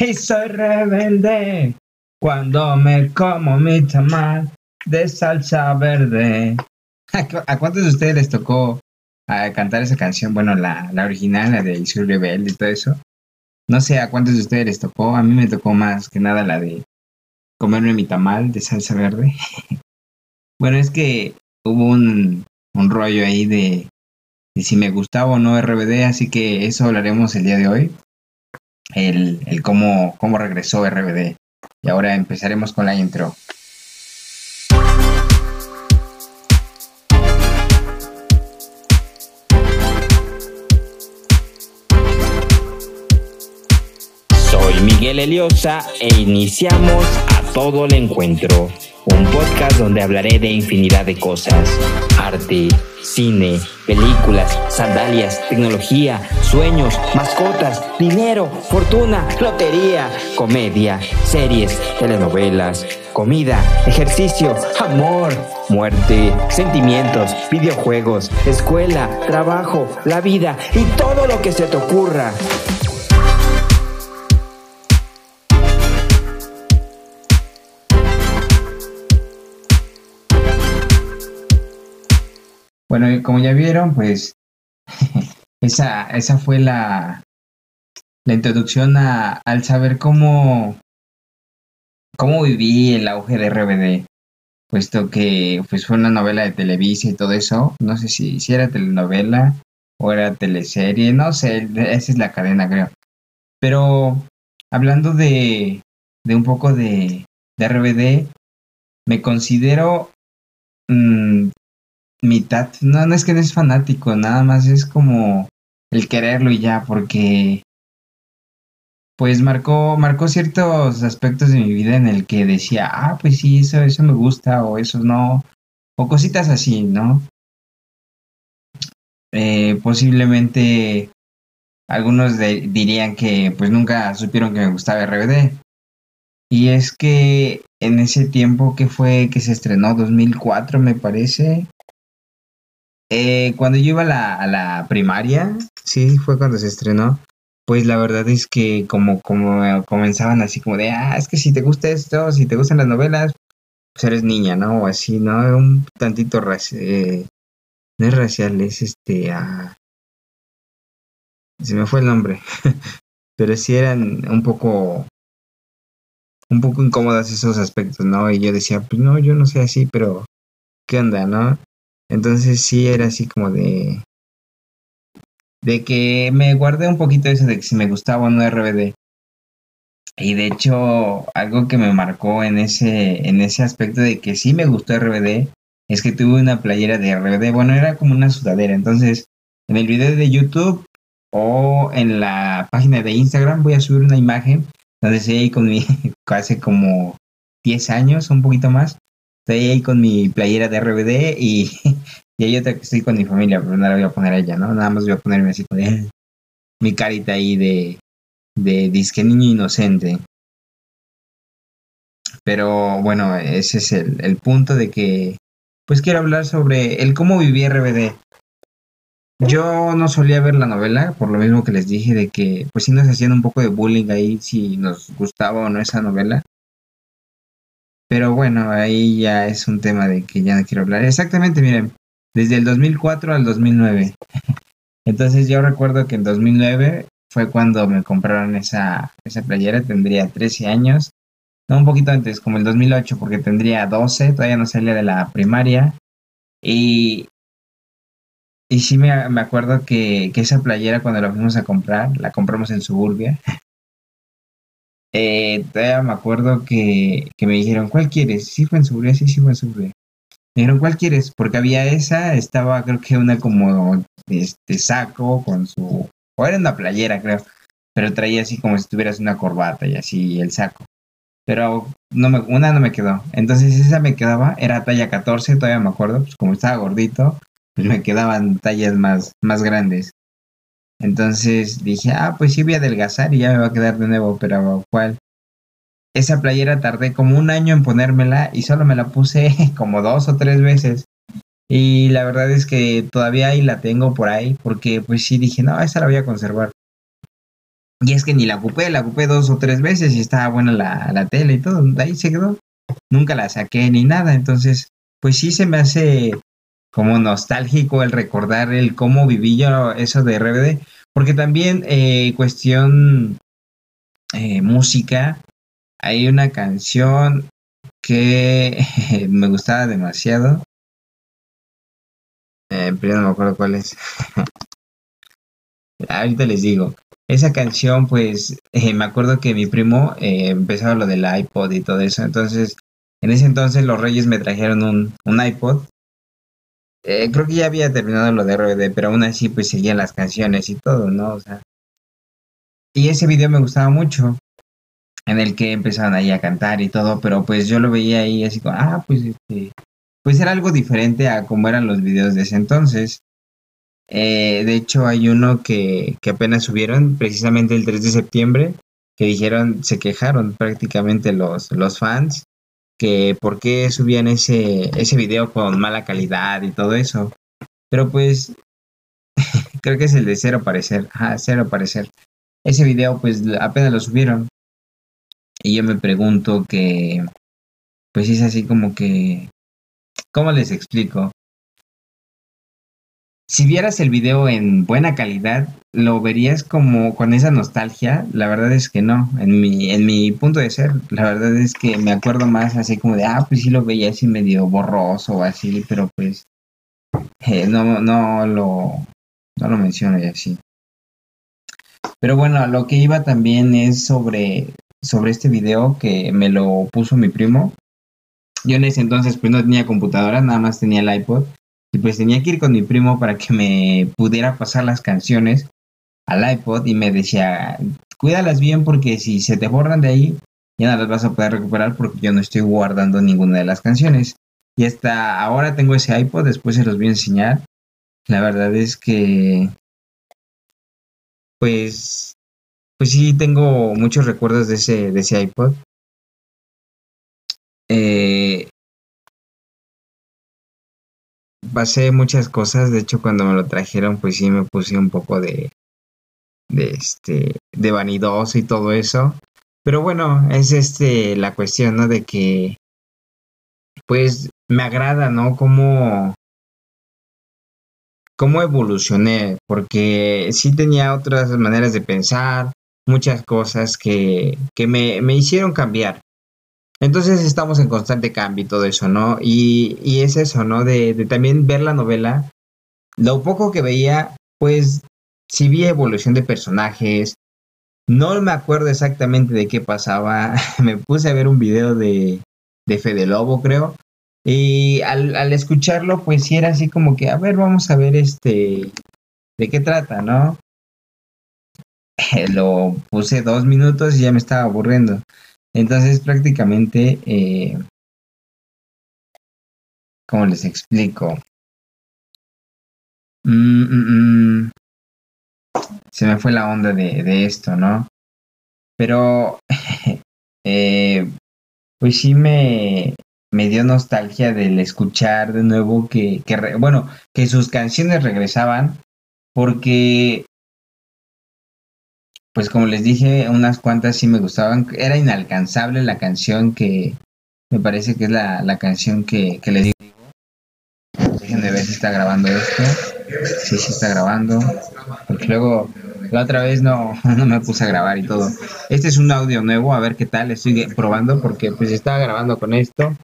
y soy rebelde cuando me como mi tamal de salsa verde. ¿A cuántos de ustedes les tocó a cantar esa canción? Bueno, la, la original, la de Soy rebelde y todo eso. No sé a cuántos de ustedes les tocó. A mí me tocó más que nada la de comerme mi tamal de salsa verde. bueno, es que hubo un, un rollo ahí de, de, si me gustaba o no RBD, así que eso hablaremos el día de hoy. El, el cómo, cómo regresó RBD. Y ahora empezaremos con la intro. Miguel Eliosa e iniciamos a todo el encuentro, un podcast donde hablaré de infinidad de cosas, arte, cine, películas, sandalias, tecnología, sueños, mascotas, dinero, fortuna, lotería, comedia, series, telenovelas, comida, ejercicio, amor, muerte, sentimientos, videojuegos, escuela, trabajo, la vida y todo lo que se te ocurra. Bueno, como ya vieron, pues esa, esa fue la, la introducción a, al saber cómo, cómo viví el auge de RBD, puesto que pues fue una novela de Televisa y todo eso. No sé si, si era telenovela o era teleserie, no sé, esa es la cadena, creo. Pero hablando de, de un poco de, de RBD, me considero mmm, mitad. No, no es que no es fanático, nada más es como el quererlo y ya, porque pues marcó, marcó ciertos aspectos de mi vida en el que decía, ah, pues sí, eso, eso me gusta, o eso no, o cositas así, ¿no? Eh, posiblemente algunos dirían que pues nunca supieron que me gustaba RBD. Y es que en ese tiempo que fue que se estrenó, 2004 me parece, eh, cuando yo iba a la, a la, primaria, sí, fue cuando se estrenó, pues la verdad es que como, como comenzaban así como de, ah, es que si te gusta esto, si te gustan las novelas, pues eres niña, ¿no? O así, ¿no? Un tantito eh, no es racial, es este, ah, se me fue el nombre, pero sí eran un poco, un poco incómodas esos aspectos, ¿no? Y yo decía, pues no, yo no sé así, pero, ¿qué onda, no? Entonces sí era así como de... De que me guardé un poquito eso de que si me gustaba o no RBD. Y de hecho, algo que me marcó en ese, en ese aspecto de que sí me gustó RBD es que tuve una playera de RBD. Bueno, era como una sudadera. Entonces, en el video de YouTube o en la página de Instagram voy a subir una imagen donde se ahí con mi, hace como 10 años, un poquito más, estoy ahí con mi playera de RBD y, y hay otra que estoy con mi familia, pero no la voy a poner a ella, ¿no? Nada más voy a ponerme así con mi carita ahí de, de disque niño inocente. Pero bueno, ese es el, el punto de que pues quiero hablar sobre el cómo viví RBD. Yo no solía ver la novela, por lo mismo que les dije de que pues sí nos hacían un poco de bullying ahí si nos gustaba o no esa novela. Pero bueno, ahí ya es un tema de que ya no quiero hablar. Exactamente, miren, desde el 2004 al 2009. Entonces yo recuerdo que en 2009 fue cuando me compraron esa, esa playera, tendría 13 años. No, un poquito antes, como el 2008, porque tendría 12, todavía no salía de la primaria. Y, y sí me, me acuerdo que, que, esa playera cuando la fuimos a comprar, la compramos en Suburbia. Eh, todavía me acuerdo que, que, me dijeron, ¿cuál quieres? Sí fue en Suburbia, sí, sí fue en Suburbia. Me dijeron, ¿cuál quieres? Porque había esa, estaba creo que una como este saco con su... O era una playera, creo. Pero traía así como si tuvieras una corbata y así el saco. Pero no me, una no me quedó. Entonces esa me quedaba, era talla 14, todavía me acuerdo. Pues como estaba gordito, pues me quedaban tallas más, más grandes. Entonces dije, ah, pues sí voy a adelgazar y ya me va a quedar de nuevo, pero ¿cuál? Esa playera tardé como un año en ponérmela y solo me la puse como dos o tres veces. Y la verdad es que todavía ahí la tengo por ahí, porque pues sí dije, no, esa la voy a conservar. Y es que ni la ocupé, la ocupé dos o tres veces y estaba buena la, la tele y todo, ahí se quedó. Nunca la saqué ni nada, entonces, pues sí se me hace como nostálgico el recordar el cómo viví yo eso de RBD, porque también eh, cuestión eh, música, hay una canción que me gustaba demasiado. Eh, pero no me acuerdo cuál es. Ahorita les digo. Esa canción, pues, eh, me acuerdo que mi primo empezaba lo del iPod y todo eso. Entonces, en ese entonces los Reyes me trajeron un, un iPod. Eh, creo que ya había terminado lo de RBD, pero aún así, pues, seguían las canciones y todo, ¿no? O sea. Y ese video me gustaba mucho en el que empezaban ahí a cantar y todo, pero pues yo lo veía ahí así como, ah, pues este, pues era algo diferente a como eran los videos de ese entonces. Eh, de hecho, hay uno que, que apenas subieron, precisamente el 3 de septiembre, que dijeron, se quejaron prácticamente los, los fans, que por qué subían ese, ese video con mala calidad y todo eso. Pero pues, creo que es el de cero parecer, ah, cero parecer. Ese video pues apenas lo subieron. Y yo me pregunto que, pues es así como que, ¿cómo les explico? Si vieras el video en buena calidad, lo verías como con esa nostalgia. La verdad es que no. En mi, en mi punto de ser, la verdad es que me acuerdo más así como de, ah, pues sí lo veía así medio borroso o así, pero pues eh, no, no lo, no lo menciono y así. Pero bueno, lo que iba también es sobre, sobre este video que me lo puso mi primo. Yo en ese entonces pues no tenía computadora, nada más tenía el iPod. Y pues tenía que ir con mi primo para que me pudiera pasar las canciones al iPod y me decía, cuídalas bien porque si se te borran de ahí, ya no las vas a poder recuperar porque yo no estoy guardando ninguna de las canciones. Y hasta ahora tengo ese iPod, después se los voy a enseñar. La verdad es que, pues, pues sí, tengo muchos recuerdos de ese, de ese iPod. Eh, pasé muchas cosas, de hecho cuando me lo trajeron pues sí me puse un poco de, de este, de vanidoso y todo eso. Pero bueno, es este la cuestión, ¿no? De que pues me agrada, ¿no? Cómo, cómo evolucioné, porque sí tenía otras maneras de pensar, muchas cosas que, que me, me hicieron cambiar. Entonces estamos en constante cambio y todo eso, ¿no? Y, y es eso, ¿no? De, de, también ver la novela. Lo poco que veía, pues sí vi evolución de personajes. No me acuerdo exactamente de qué pasaba. me puse a ver un video de, de Fede Lobo, creo. Y al, al escucharlo, pues sí era así como que, a ver, vamos a ver este, de qué trata, ¿no? Lo puse dos minutos y ya me estaba aburriendo. Entonces prácticamente, eh, ¿cómo les explico? Mm, mm, mm. Se me fue la onda de, esto, ¿no? Pero, eh, pues sí me, me dio nostalgia del escuchar de nuevo que, bueno, que sus canciones regresaban, porque pues como les dije, unas cuantas sí me gustaban. Era inalcanzable la canción que me parece que es la, la canción que, que les digo. Déjenme ver si está grabando esto. Sí, sí está grabando. Porque luego la otra vez no, no me puse a grabar y todo. Este es un audio nuevo, a ver qué tal. Estoy probando porque pues estaba grabando con esto.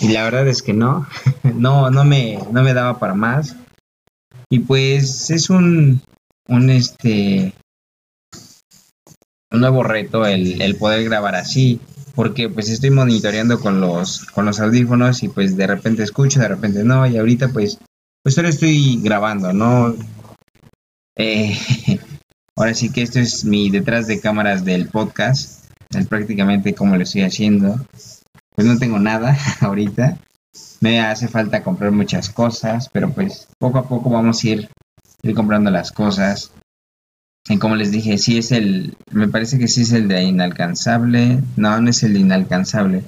Y la verdad es que no. No, no me, no me daba para más. Y pues es un, un este un nuevo reto el, el, poder grabar así, porque pues estoy monitoreando con los, con los audífonos y pues de repente escucho, de repente no, y ahorita pues, pues solo estoy grabando, ¿no? Eh, ahora sí que esto es mi detrás de cámaras del podcast, es prácticamente como lo estoy haciendo. Pues no tengo nada ahorita, me hace falta comprar muchas cosas, pero pues poco a poco vamos a ir, ir comprando las cosas. Y como les dije, sí es el, me parece que sí es el de inalcanzable. No, no es el de inalcanzable.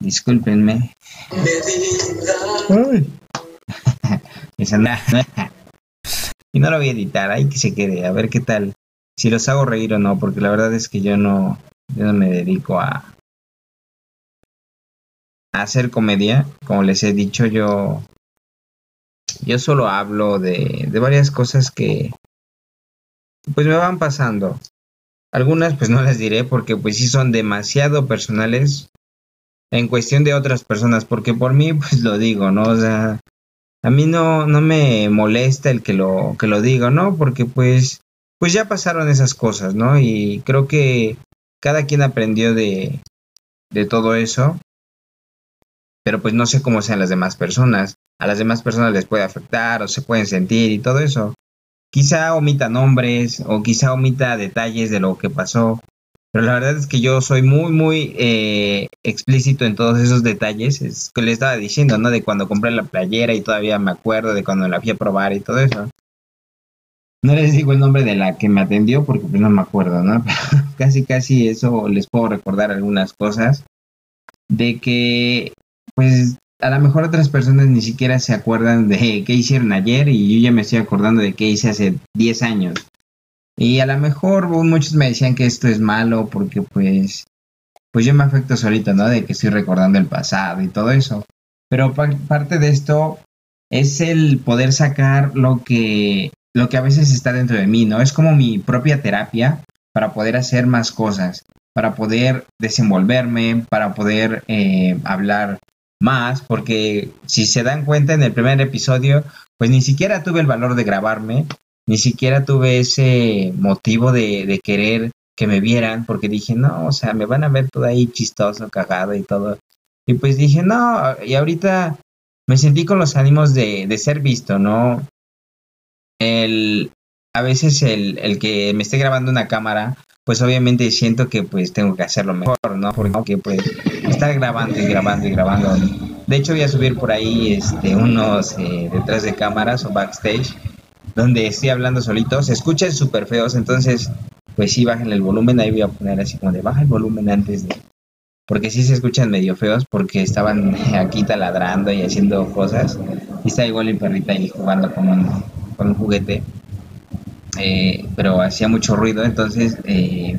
Discúlpenme. Esa no. y no lo voy a editar, ahí que se quede, a ver qué tal. si los hago reír o no, porque la verdad es que yo no, yo no me dedico a, a hacer comedia. Como les he dicho, yo, yo solo hablo de, de varias cosas que pues me van pasando. Algunas pues no las diré porque pues sí son demasiado personales en cuestión de otras personas, porque por mí pues lo digo, ¿no? O sea, a mí no, no me molesta el que lo, que lo diga, ¿no? Porque pues, pues ya pasaron esas cosas, ¿no? Y creo que cada quien aprendió de, de todo eso, pero pues no sé cómo sean las demás personas. A las demás personas les puede afectar o se pueden sentir y todo eso. Quizá omita nombres o quizá omita detalles de lo que pasó, pero la verdad es que yo soy muy, muy eh, explícito en todos esos detalles. Es que le estaba diciendo, ¿no? De cuando compré la playera y todavía me acuerdo de cuando la fui a probar y todo eso. No les digo el nombre de la que me atendió porque pues no me acuerdo, ¿no? Pero casi, casi eso les puedo recordar algunas cosas. De que, pues, a lo mejor otras personas ni siquiera se acuerdan de qué hicieron ayer y yo ya me estoy acordando de qué hice hace 10 años. Y a lo mejor muchos me decían que esto es malo porque pues, pues yo me afecto solito, ¿no? De que estoy recordando el pasado y todo eso. Pero parte de esto es el poder sacar lo que, lo que a veces está dentro de mí, ¿no? Es como mi propia terapia para poder hacer más cosas, para poder desenvolverme, para poder eh, hablar más, porque si se dan cuenta en el primer episodio, pues ni siquiera tuve el valor de grabarme, ni siquiera tuve ese motivo de, querer que me vieran, porque dije, no, o sea, me van a ver todo ahí chistoso, cagado y todo. Y pues dije, no, y ahorita me sentí con los ánimos de, de ser visto, ¿no? El, a veces el, el que me esté grabando una cámara, pues obviamente siento que pues tengo que hacerlo mejor, ¿no? Porque pues estar grabando y grabando y grabando. De hecho voy a subir por ahí este unos eh, detrás de cámaras o backstage donde estoy hablando solito. Se escuchan súper feos, entonces pues sí bajen el volumen. Ahí voy a poner así como de baja el volumen antes de... Porque sí se escuchan medio feos porque estaban aquí taladrando y haciendo cosas. Y está igual mi perrita ahí jugando con un juguete. Eh, pero hacía mucho ruido, entonces, eh,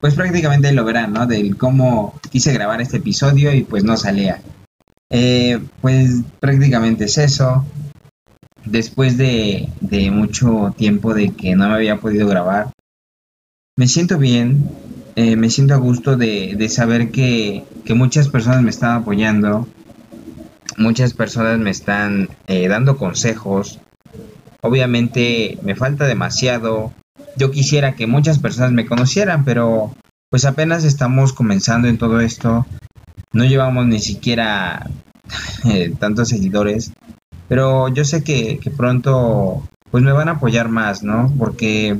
pues prácticamente lo verán, ¿no? Del cómo quise grabar este episodio y pues no salía. Eh, pues prácticamente es eso. Después de, mucho tiempo de que no me había podido grabar, me siento bien, me siento a gusto de, saber que, muchas personas me están apoyando, muchas personas me están dando consejos, Obviamente me falta demasiado. Yo quisiera que muchas personas me conocieran, pero pues apenas estamos comenzando en todo esto. No llevamos ni siquiera eh, tantos seguidores. Pero yo sé que, que pronto pues me van a apoyar más, ¿no? Porque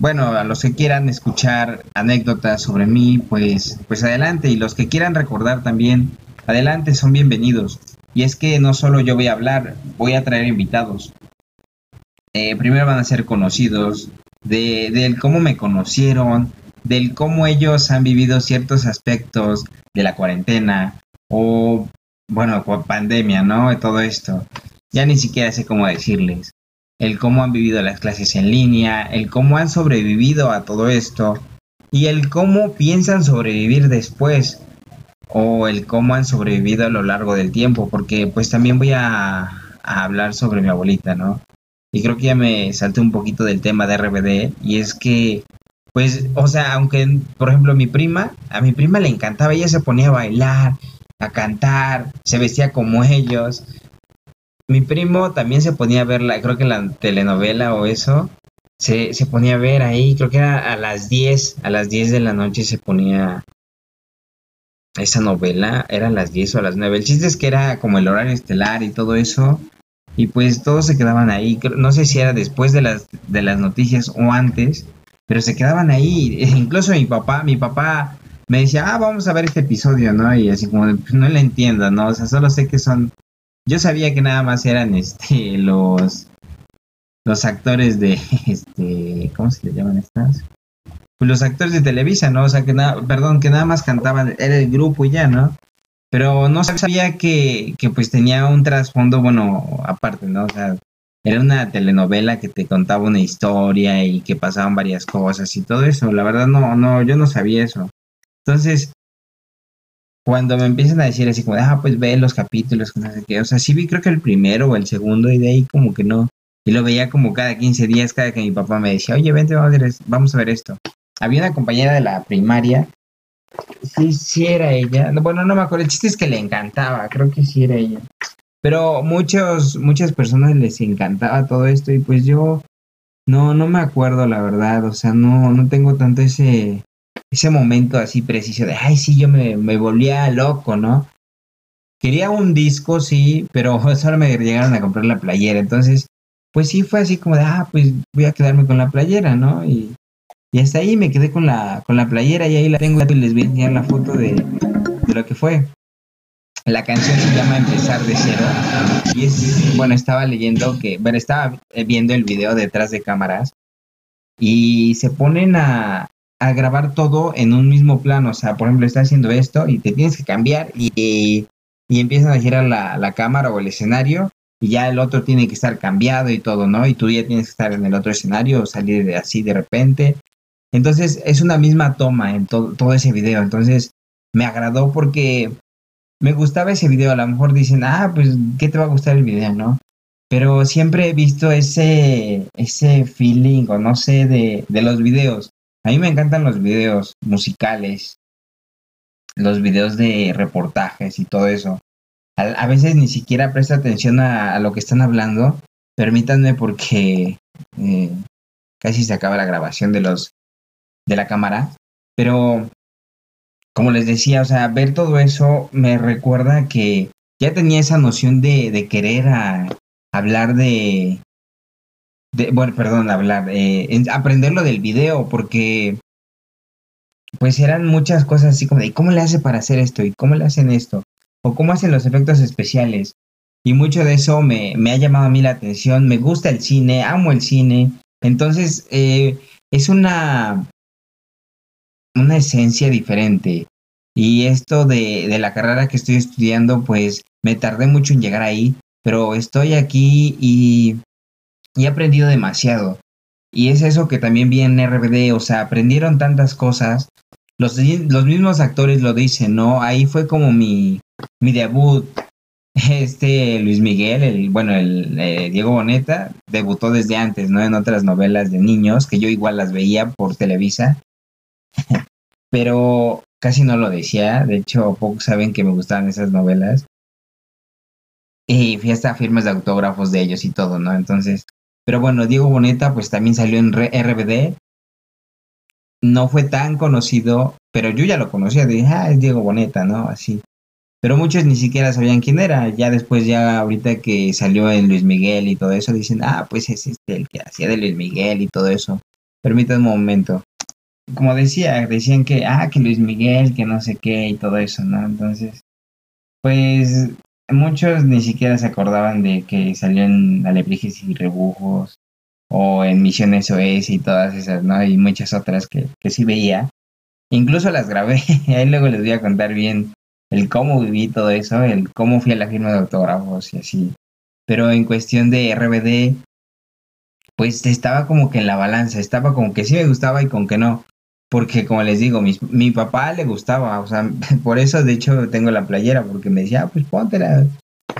bueno, a los que quieran escuchar anécdotas sobre mí, pues, pues adelante. Y los que quieran recordar también, adelante, son bienvenidos. Y es que no solo yo voy a hablar, voy a traer invitados. Eh, primero van a ser conocidos, de, del cómo me conocieron, del cómo ellos han vivido ciertos aspectos de la cuarentena o, bueno, pandemia, ¿no? Todo esto. Ya ni siquiera sé cómo decirles. El cómo han vivido las clases en línea, el cómo han sobrevivido a todo esto y el cómo piensan sobrevivir después o el cómo han sobrevivido a lo largo del tiempo, porque pues también voy a, hablar sobre mi abuelita, ¿no? Y creo que ya me salté un poquito del tema de RBD y es que pues, o sea, aunque, por ejemplo, mi prima, a mi prima le encantaba, ella se ponía a bailar, a cantar, se vestía como ellos. Mi primo también se ponía a ver, la, creo que la telenovela o eso, se, se ponía a ver ahí, creo que era a las 10, a las 10 de la noche se ponía esa novela era a las 10 o a las 9. El chiste es que era como el horario estelar y todo eso. Y pues todos se quedaban ahí. No sé si era después de las, de las noticias o antes, pero se quedaban ahí. Incluso mi papá, mi papá me decía, ah, vamos a ver este episodio, ¿no? Y así como, pues no le entiendo, ¿no? O sea, solo sé que son... Yo sabía que nada más eran este los los actores de este ¿cómo se le llaman estas? Pues los actores de Televisa, ¿no? O sea, que nada, perdón, que nada más cantaban, era el grupo y ya, ¿no? Pero no sabía que, que pues tenía un trasfondo, bueno, aparte, ¿no? O sea, era una telenovela que te contaba una historia y que pasaban varias cosas y todo eso. La verdad no, no, yo no sabía eso. Entonces, cuando me empiezan a decir así como, ah, pues ve los capítulos, no sé qué, o sea, sí vi creo que el primero o el segundo y de ahí como que no. Y lo veía como cada 15 días, cada que mi papá me decía, oye, vente, vamos a ver, vamos a ver esto. Había una compañera de la primaria, sí, sí era ella, bueno, no me acuerdo, el chiste es que le encantaba, creo que sí era ella. Pero muchos, muchas personas les encantaba todo esto y pues yo no, no me acuerdo la verdad, o sea, no, no tengo tanto ese, ese momento así preciso de, ay, sí, yo me, me volvía loco, ¿no? Quería un disco, sí, pero solo me llegaron a comprar la playera, entonces, pues sí fue así como de, ah, pues voy a quedarme con la playera, ¿no? Y, y hasta ahí me quedé con la, con la playera y ahí la tengo y les voy a enseñar la foto de, de lo que fue. La canción se llama Empezar de cero. Y es, bueno, estaba leyendo que, bueno, estaba viendo el video detrás de cámaras y se ponen a, a grabar todo en un mismo plano. O sea, por ejemplo, está haciendo esto y te tienes que cambiar y, y empiezan a girar la, la, cámara o el escenario y ya el otro tiene que estar cambiado y todo, ¿no? Y tú ya tienes que estar en el otro escenario o salir de así de repente. Entonces es una misma toma en todo, todo ese video. Entonces me agradó porque me gustaba ese video. A lo mejor dicen, ah, pues, ¿qué te va a gustar el video, no? Pero siempre he visto ese, ese feeling, o no sé, de, de los videos. A mí me encantan los videos musicales, los videos de reportajes y todo eso. A, veces ni siquiera presta atención a, lo que están hablando. Permítanme porque eh, casi se acaba la grabación de los de la cámara. Pero como les decía, o sea, ver todo eso me recuerda que ya tenía esa noción de, de querer a, hablar de, bueno, perdón, hablar, eh, aprender lo del video, porque pues eran muchas cosas así como de, ¿cómo le hace para hacer esto? ¿Y cómo le hacen esto? ¿O cómo hacen los efectos especiales? Y mucho de eso me, me ha llamado a mí la atención, me gusta el cine, amo el cine, entonces eh, es una, una esencia diferente. Y esto de, de, la carrera que estoy estudiando, pues me tardé mucho en llegar ahí, pero estoy aquí y, y he aprendido demasiado. Y es eso que también vi en RBD, o sea, aprendieron tantas cosas. Los, los mismos actores lo dicen, ¿no? Ahí fue como mi, mi debut. Este Luis Miguel, el, bueno, el eh, Diego Boneta, debutó desde antes, ¿no? En otras novelas de niños, que yo igual las veía por Televisa. pero casi no lo decía, de hecho pocos saben que me gustaban esas novelas. Y fui hasta firmas de autógrafos de ellos y todo, ¿no? Entonces, pero bueno, Diego Boneta pues también salió en RBD. No fue tan conocido, pero yo ya lo conocía, dije, ah, es Diego Boneta, ¿no? Así. Pero muchos ni siquiera sabían quién era. Ya después, ya ahorita que salió en Luis Miguel y todo eso, dicen, ah, pues es este el que hacía de Luis Miguel y todo eso. Permítanme un momento como decía, decían que, ah, que Luis Miguel, que no sé qué y todo eso, ¿no? Entonces, pues muchos ni siquiera se acordaban de que salió en Alebrijes y Rebujos o en Misión SOS y todas esas, ¿no? Y muchas otras que, que sí veía. Incluso las grabé, ahí luego les voy a contar bien el cómo viví todo eso, el cómo fui a la firma de autógrafos y así. Pero en cuestión de RBD, pues estaba como que en la balanza, estaba como que sí me gustaba y con que no porque como les digo, mi, mi, papá le gustaba, o sea, por eso de hecho tengo la playera, porque me decía, ah, pues póntela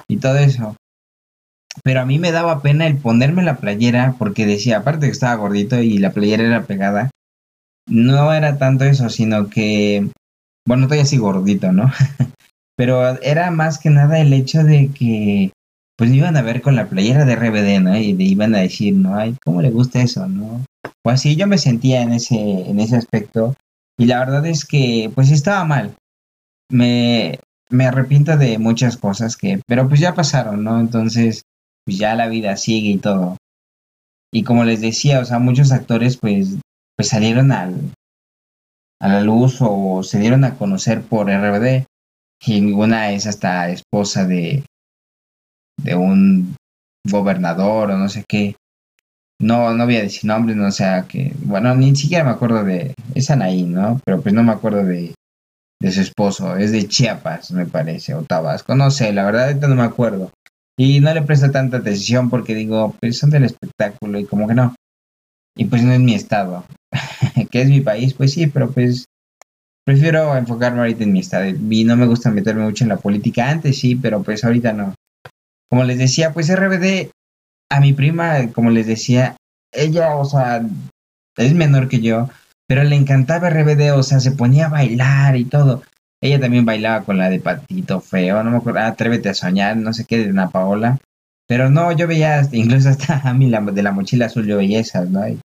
y todo eso. Pero a mí me daba pena el ponerme la playera, porque decía, aparte que estaba gordito y la playera era pegada, no era tanto eso, sino que, bueno, estoy así gordito, ¿no? Pero era más que nada el hecho de que, pues me iban a ver con la playera de RBD, ¿no? Y me iban a decir, ¿no? Ay, ¿cómo le gusta eso, no? O así yo me sentía en ese, en ese aspecto. Y la verdad es que pues estaba mal. Me, me arrepiento de muchas cosas que, pero pues ya pasaron, ¿no? Entonces, pues ya la vida sigue y todo. Y como les decía, o sea, muchos actores pues, pues salieron al, a la luz o se dieron a conocer por RBD. Y ninguna es hasta esposa de, de un gobernador o no sé qué. No, no voy a decir nombres, no o sea que, bueno, ni siquiera me acuerdo de, es Anaí, ¿no? Pero pues no me acuerdo de, de su esposo, es de Chiapas, me parece, o Tabasco, no sé, la verdad ahorita no me acuerdo. Y no le presto tanta atención porque digo, pues son del espectáculo y como que no. Y pues no es mi estado. que es mi país, pues sí, pero pues prefiero enfocarme ahorita en mi estado. Y no me gusta meterme mucho en la política. Antes sí, pero pues ahorita no. Como les decía, pues RBD, a mi prima, como les decía, ella, o sea, es menor que yo, pero le encantaba RBD, o sea, se ponía a bailar y todo. Ella también bailaba con la de Patito Feo, no me acuerdo, Atrévete a soñar, no sé qué, de Ana Paola. Pero no, yo veía, incluso hasta a mí la, de la mochila azul yo veía esas, ¿no? Y,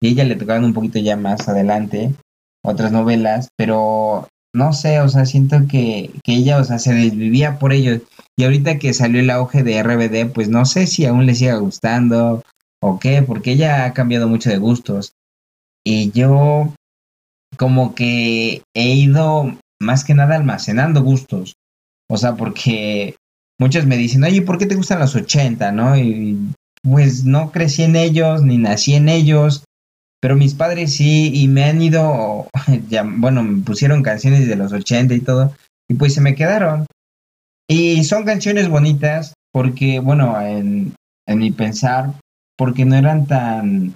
y ella le tocaban un poquito ya más adelante otras novelas, pero no sé, o sea, siento que, que ella, o sea, se desvivía por ellos. Y ahorita que salió el auge de RBD, pues no sé si aún le siga gustando o qué, porque ella ha cambiado mucho de gustos. Y yo como que he ido más que nada almacenando gustos. O sea, porque muchos me dicen, oye, ¿por qué te gustan los 80? ¿No? Y pues no crecí en ellos, ni nací en ellos, pero mis padres sí, y me han ido, ya, bueno, me pusieron canciones de los 80 y todo, y pues se me quedaron. Y son canciones bonitas, porque, bueno, en, en mi pensar, porque no eran tan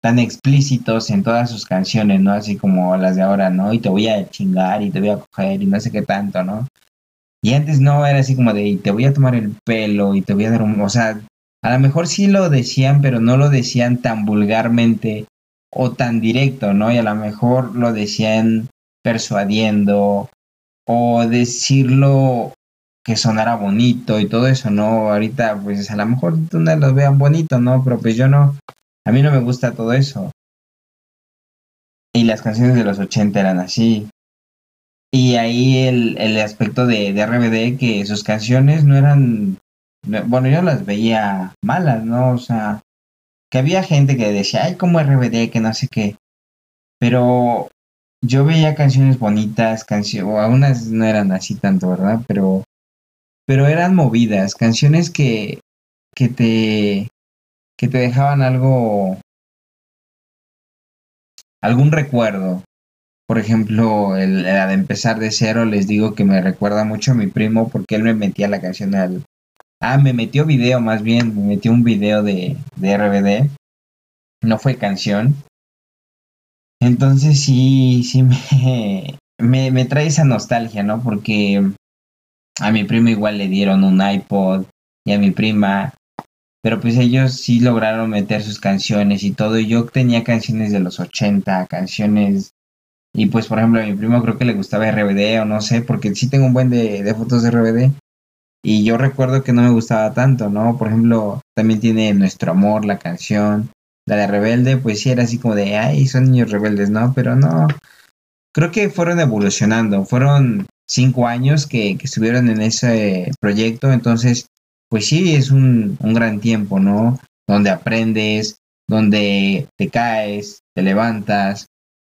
tan explícitos en todas sus canciones, ¿no? Así como las de ahora, ¿no? Y te voy a chingar y te voy a coger y no sé qué tanto, ¿no? Y antes no, era así como de, y te voy a tomar el pelo y te voy a dar un, o sea, a lo mejor sí lo decían, pero no lo decían tan vulgarmente o tan directo, ¿no? Y a lo mejor lo decían persuadiendo o decirlo que sonara bonito y todo eso, ¿no? Ahorita, pues a lo mejor tú no los vean bonito, ¿no? Pero pues yo no, a mí no me gusta todo eso. Y las canciones de los 80 eran así. Y ahí el, el aspecto de, de, RBD, que sus canciones no eran, bueno, yo las veía malas, ¿no? O sea, que había gente que decía, ay, como RBD, que no sé qué. Pero yo veía canciones bonitas, canciones, o algunas no eran así tanto, ¿verdad? Pero, pero eran movidas, canciones que, que te, que te dejaban algo, algún recuerdo. Por ejemplo, el, de empezar de cero, les digo que me recuerda mucho a mi primo porque él me metía la canción al... Ah, me metió video más bien, me metió un video de, de RBD. No fue canción. Entonces sí, sí me, me, me trae esa nostalgia, ¿no? Porque a mi primo igual le dieron un iPod y a mi prima pero pues ellos sí lograron meter sus canciones y todo. Y yo tenía canciones de los 80, canciones. Y pues, por ejemplo, a mi primo creo que le gustaba RBD o no sé, porque sí tengo un buen de, de fotos de RBD. Y yo recuerdo que no me gustaba tanto, ¿no? Por ejemplo, también tiene Nuestro Amor, la canción. La de Rebelde, pues sí era así como de, ay, son niños rebeldes, ¿no? Pero no. Creo que fueron evolucionando. Fueron cinco años que, que estuvieron en ese proyecto. Entonces, pues sí, es un, gran tiempo, ¿no? Donde aprendes, donde te caes, te levantas.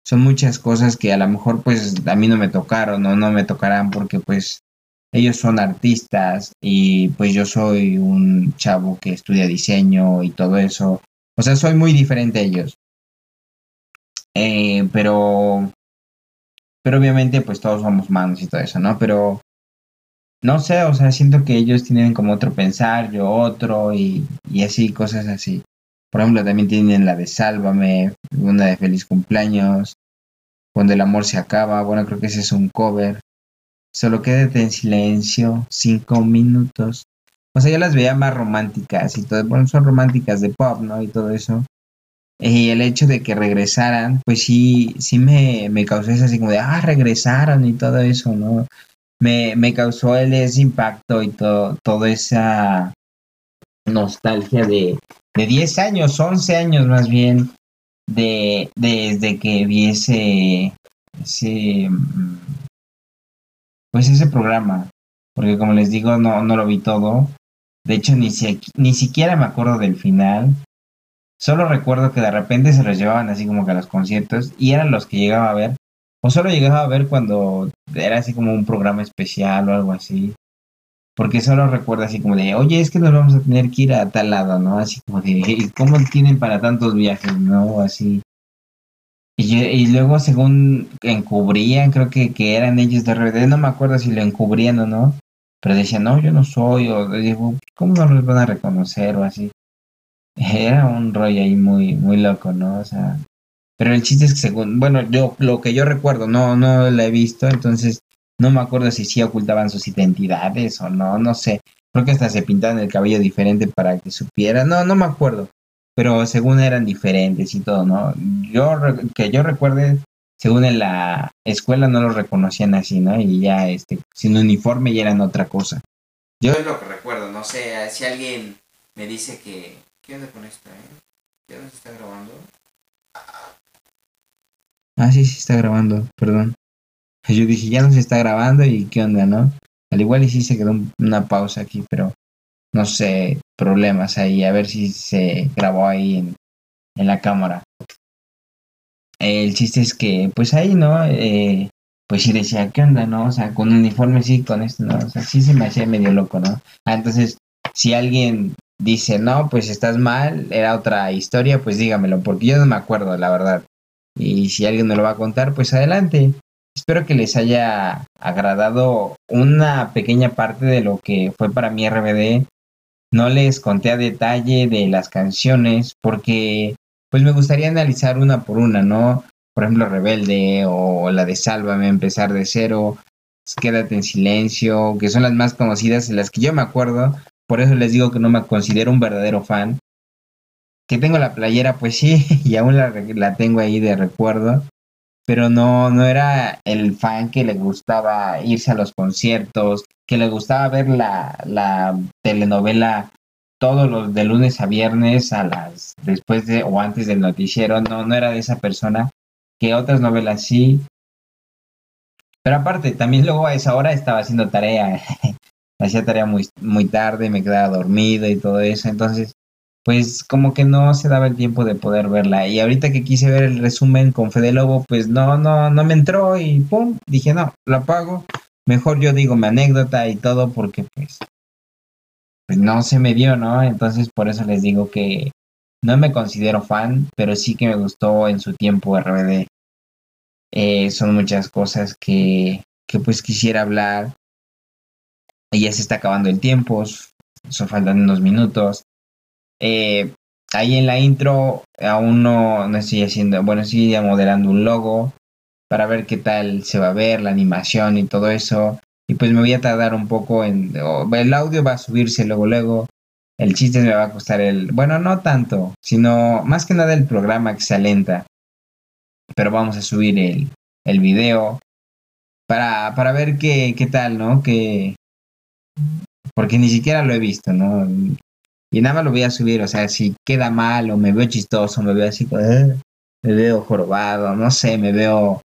Son muchas cosas que a lo mejor pues a mí no me tocaron o no me tocarán porque pues ellos son artistas y pues yo soy un chavo que estudia diseño y todo eso. O sea, soy muy diferente a ellos. Eh, pero, pero obviamente pues todos somos manos y todo eso, ¿no? Pero no sé, o sea, siento que ellos tienen como otro pensar, yo otro y, y así, cosas así. Por ejemplo, también tienen la de Sálvame, una de Feliz Cumpleaños, Cuando el amor se acaba, bueno, creo que ese es un cover. Solo quédate en silencio, cinco minutos. O sea, yo las veía más románticas y todo, bueno, son románticas de pop, ¿no? Y todo eso. Y el hecho de que regresaran, pues sí, sí me, me causó eso así como de, ah, regresaron y todo eso, ¿no? me, me causó el, ese impacto y todo, toda esa nostalgia de, de 10 años, 11 años más bien, de, desde que vi ese, pues ese programa, porque como les digo, no, no lo vi todo, de hecho ni, ni siquiera me acuerdo del final, solo recuerdo que de repente se los llevaban así como que a los conciertos y eran los que llegaba a ver, o solo llegaba a ver cuando era así como un programa especial o algo así. Porque solo recuerdo así como de, oye, es que nos vamos a tener que ir a tal lado, ¿no? Así como de, ¿cómo tienen para tantos viajes, no? Así. Y, y luego, según encubrían, creo que, que eran ellos de RBD, no me acuerdo si lo encubrían o no. pero decía, no, yo no soy, o digo, ¿cómo no los van a reconocer o así? Era un rollo ahí muy, muy loco, ¿no? O sea, pero el chiste es que según, bueno, yo lo que yo recuerdo, no, no la he visto, entonces no me acuerdo si sí ocultaban sus identidades o no, no sé. Creo que hasta se pintaban el cabello diferente para que supiera, no, no me acuerdo. Pero según eran diferentes y todo, ¿no? Yo, que yo recuerde, según en la escuela no los reconocían así, ¿no? Y ya, este, sin uniforme ya eran otra cosa. Yo es lo que recuerdo, no sé, si alguien me dice que... ¿Qué onda con eh? ¿Ya no se está grabando? Ah, sí, sí está grabando, perdón. Yo dije, ya no se está grabando y qué onda, ¿no? Al igual y sí se quedó una pausa aquí, pero no sé, problemas ahí, a ver si se grabó ahí en, en la cámara. El chiste es que, pues ahí, ¿no? Eh, pues sí decía, ¿qué onda, no? O sea, con uniforme sí, con esto, ¿no? O sea, sí se me hacía medio loco, ¿no? Ah, entonces, si alguien dice, no, pues estás mal, era otra historia, pues dígamelo, porque yo no me acuerdo, la verdad. Y si alguien me lo va a contar, pues adelante. Espero que les haya agradado una pequeña parte de lo que fue para mí RBD. No les conté a detalle de las canciones porque pues me gustaría analizar una por una, ¿no? Por ejemplo, Rebelde o la de Sálvame, empezar de cero, Quédate en silencio, que son las más conocidas, las que yo me acuerdo. Por eso les digo que no me considero un verdadero fan. Que tengo la playera, pues sí, y aún la, tengo ahí de recuerdo pero no, no era el fan que le gustaba irse a los conciertos, que le gustaba ver la, la telenovela todos los de lunes a viernes a las después de o antes del noticiero, no, no era de esa persona, que otras novelas sí. Pero aparte, también luego a esa hora estaba haciendo tarea, hacía tarea muy, muy tarde, me quedaba dormido y todo eso, entonces pues como que no se daba el tiempo de poder verla. Y ahorita que quise ver el resumen con Fede Lobo, pues no, no, no me entró y pum, dije no, lo apago. Mejor yo digo mi anécdota y todo porque pues, pues no se me dio, ¿no? Entonces por eso les digo que no me considero fan, pero sí que me gustó en su tiempo RBD. Eh, son muchas cosas que, que pues quisiera hablar. Ya se está acabando el tiempo, son faltan unos minutos. Eh, ahí en la intro aún no, no estoy haciendo, bueno, estoy modelando un logo para ver qué tal se va a ver la animación y todo eso. Y pues me voy a tardar un poco en... el audio va a subirse luego, luego. El chiste me va a costar el... Bueno, no tanto, sino más que nada el programa que se alenta. Pero vamos a subir el, el video para, para ver qué, qué tal, ¿no? Que... Porque ni siquiera lo he visto, ¿no? Y nada más lo voy a subir, o sea, si queda mal o me veo chistoso, me veo así, eh, me veo jorobado, no sé, me veo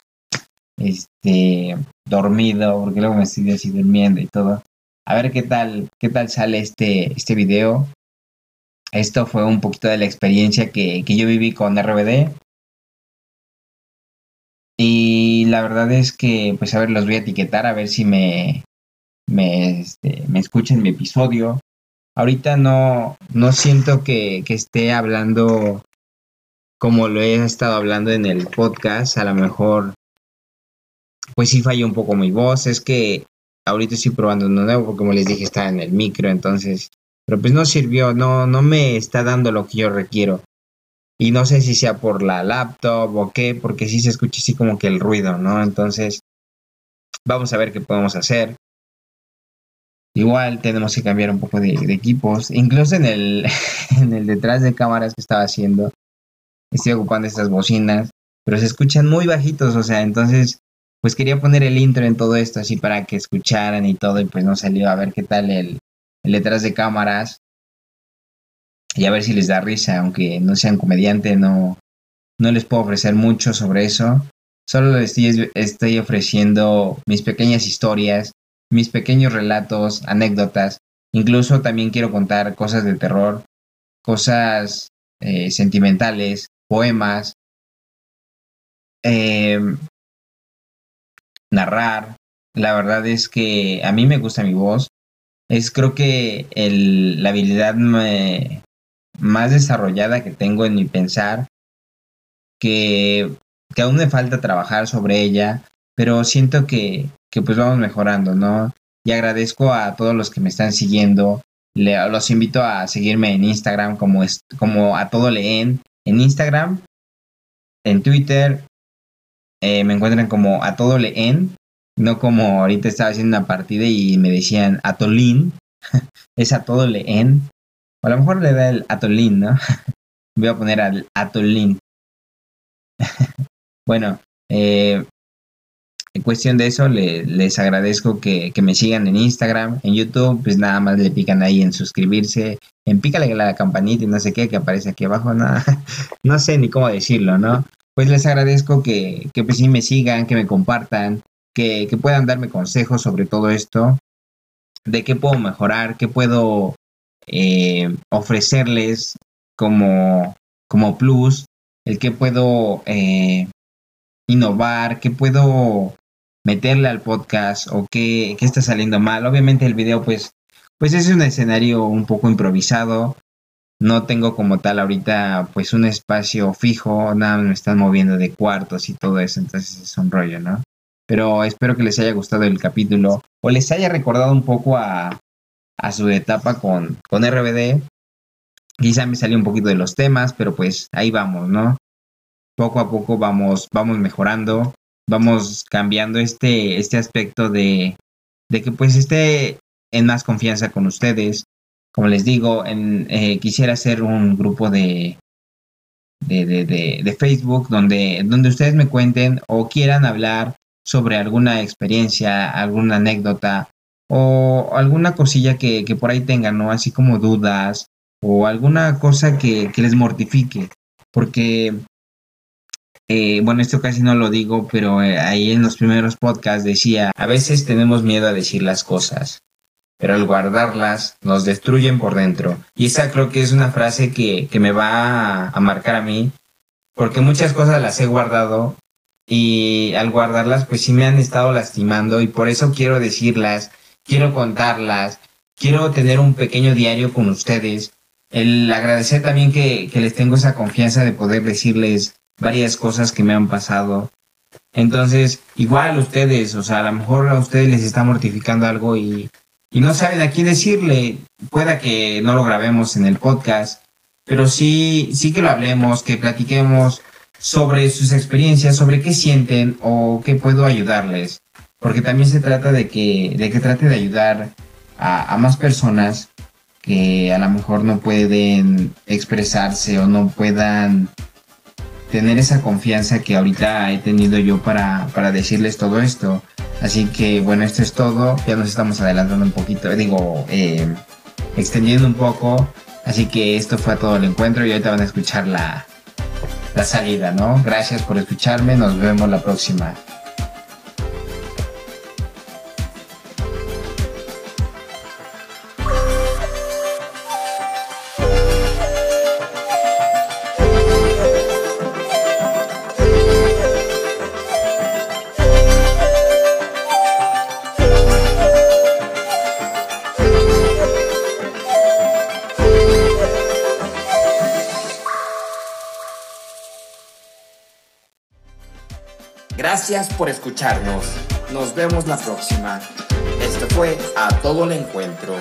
este dormido, porque luego me estoy así durmiendo y todo. A ver qué tal, qué tal sale este, este video. Esto fue un poquito de la experiencia que, que yo viví con RBD. Y la verdad es que, pues a ver, los voy a etiquetar a ver si me, me, este, me escuchan mi episodio ahorita no, no siento que, que esté hablando como lo he estado hablando en el podcast, a lo mejor pues sí falló un poco mi voz, es que ahorita estoy probando uno nuevo, porque como les dije está en el micro, entonces, pero pues no sirvió, no, no me está dando lo que yo requiero. Y no sé si sea por la laptop o qué, porque sí se escucha así como que el ruido, ¿no? Entonces, vamos a ver qué podemos hacer. Igual tenemos que cambiar un poco de, equipos. Incluso en el, en el detrás de cámaras que estaba haciendo, estoy ocupando estas bocinas, pero se escuchan muy bajitos, o sea, entonces, pues quería poner el intro en todo esto así para que escucharan y todo, y pues no salió a ver qué tal el, el detrás de cámaras. Y a ver si les da risa, aunque no sean comediante, no, no les puedo ofrecer mucho sobre eso. Solo les estoy, estoy ofreciendo mis pequeñas historias mis pequeños relatos, anécdotas. Incluso también quiero contar cosas de terror, cosas eh, sentimentales, poemas, em, narrar. La verdad es que a mí me gusta mi voz. Es creo que la habilidad más desarrollada que tengo en mi pensar, que, que aún me falta trabajar sobre ella, pero siento que, que pues vamos mejorando, ¿no? y agradezco a todos los que me están siguiendo. los invito a seguirme en Instagram como, es, como a todo leen en Instagram, en Twitter. Eh, me encuentran como a todo leen, no como ahorita estaba haciendo una partida y me decían Atolín. es a todo leen. O a lo mejor le da el Atolín, ¿no? Voy a poner al Atolín. bueno, eh, en cuestión de eso, les agradezco que, me sigan en Instagram, en YouTube, pues nada más le pican ahí en suscribirse, en pícale la campanita y no sé qué que aparece aquí abajo, no, no sé ni cómo decirlo, ¿no? Pues les agradezco que, que pues sí me sigan, que me compartan, que, que puedan darme consejos sobre todo esto, de qué puedo mejorar, qué puedo eh, ofrecerles como, como plus, el que puedo eh, innovar, qué puedo meterle al podcast o qué, qué, está saliendo mal. Obviamente el video pues, pues es un escenario un poco improvisado. No tengo como tal ahorita pues un espacio fijo, nada me están moviendo de cuartos y todo eso, entonces es un rollo, ¿no? Pero espero que les haya gustado el capítulo o les haya recordado un poco a, a su etapa con, con RBD. Quizá me salió un poquito de los temas, pero pues ahí vamos, ¿no? Poco a poco vamos, vamos mejorando vamos cambiando este, este aspecto de, de que pues esté en más confianza con ustedes. Como les digo, en, eh, quisiera hacer un grupo de, de, de, de, Facebook donde, donde ustedes me cuenten o quieran hablar sobre alguna experiencia, alguna anécdota o alguna cosilla que, que por ahí tengan, ¿no? Así como dudas o alguna cosa que, que les mortifique. Porque eh, bueno, esto casi no lo digo, pero eh, ahí en los primeros podcasts decía, a veces tenemos miedo a decir las cosas, pero al guardarlas nos destruyen por dentro. Y esa creo que es una frase que, que me va a, marcar a mí, porque muchas cosas las he guardado y al guardarlas pues sí me han estado lastimando y por eso quiero decirlas, quiero contarlas, quiero tener un pequeño diario con ustedes. El agradecer también que, que les tengo esa confianza de poder decirles varias cosas que me han pasado. Entonces, igual ustedes, o sea, a lo mejor a ustedes les está mortificando algo y, y no saben a quién decirle. Pueda que no lo grabemos en el podcast, pero sí, sí que lo hablemos, que platiquemos sobre sus experiencias, sobre qué sienten o qué puedo ayudarles. Porque también se trata de que, de que trate de ayudar a, a más personas que a lo mejor no pueden expresarse o no puedan tener esa confianza que ahorita he tenido yo para, para decirles todo esto. Así que bueno, esto es todo. Ya nos estamos adelantando un poquito, digo, eh, extendiendo un poco. Así que esto fue todo el encuentro y ahorita van a escuchar la, la salida, ¿no? Gracias por escucharme, nos vemos la próxima. Por escucharnos. Nos vemos la próxima. Esto fue A Todo el Encuentro.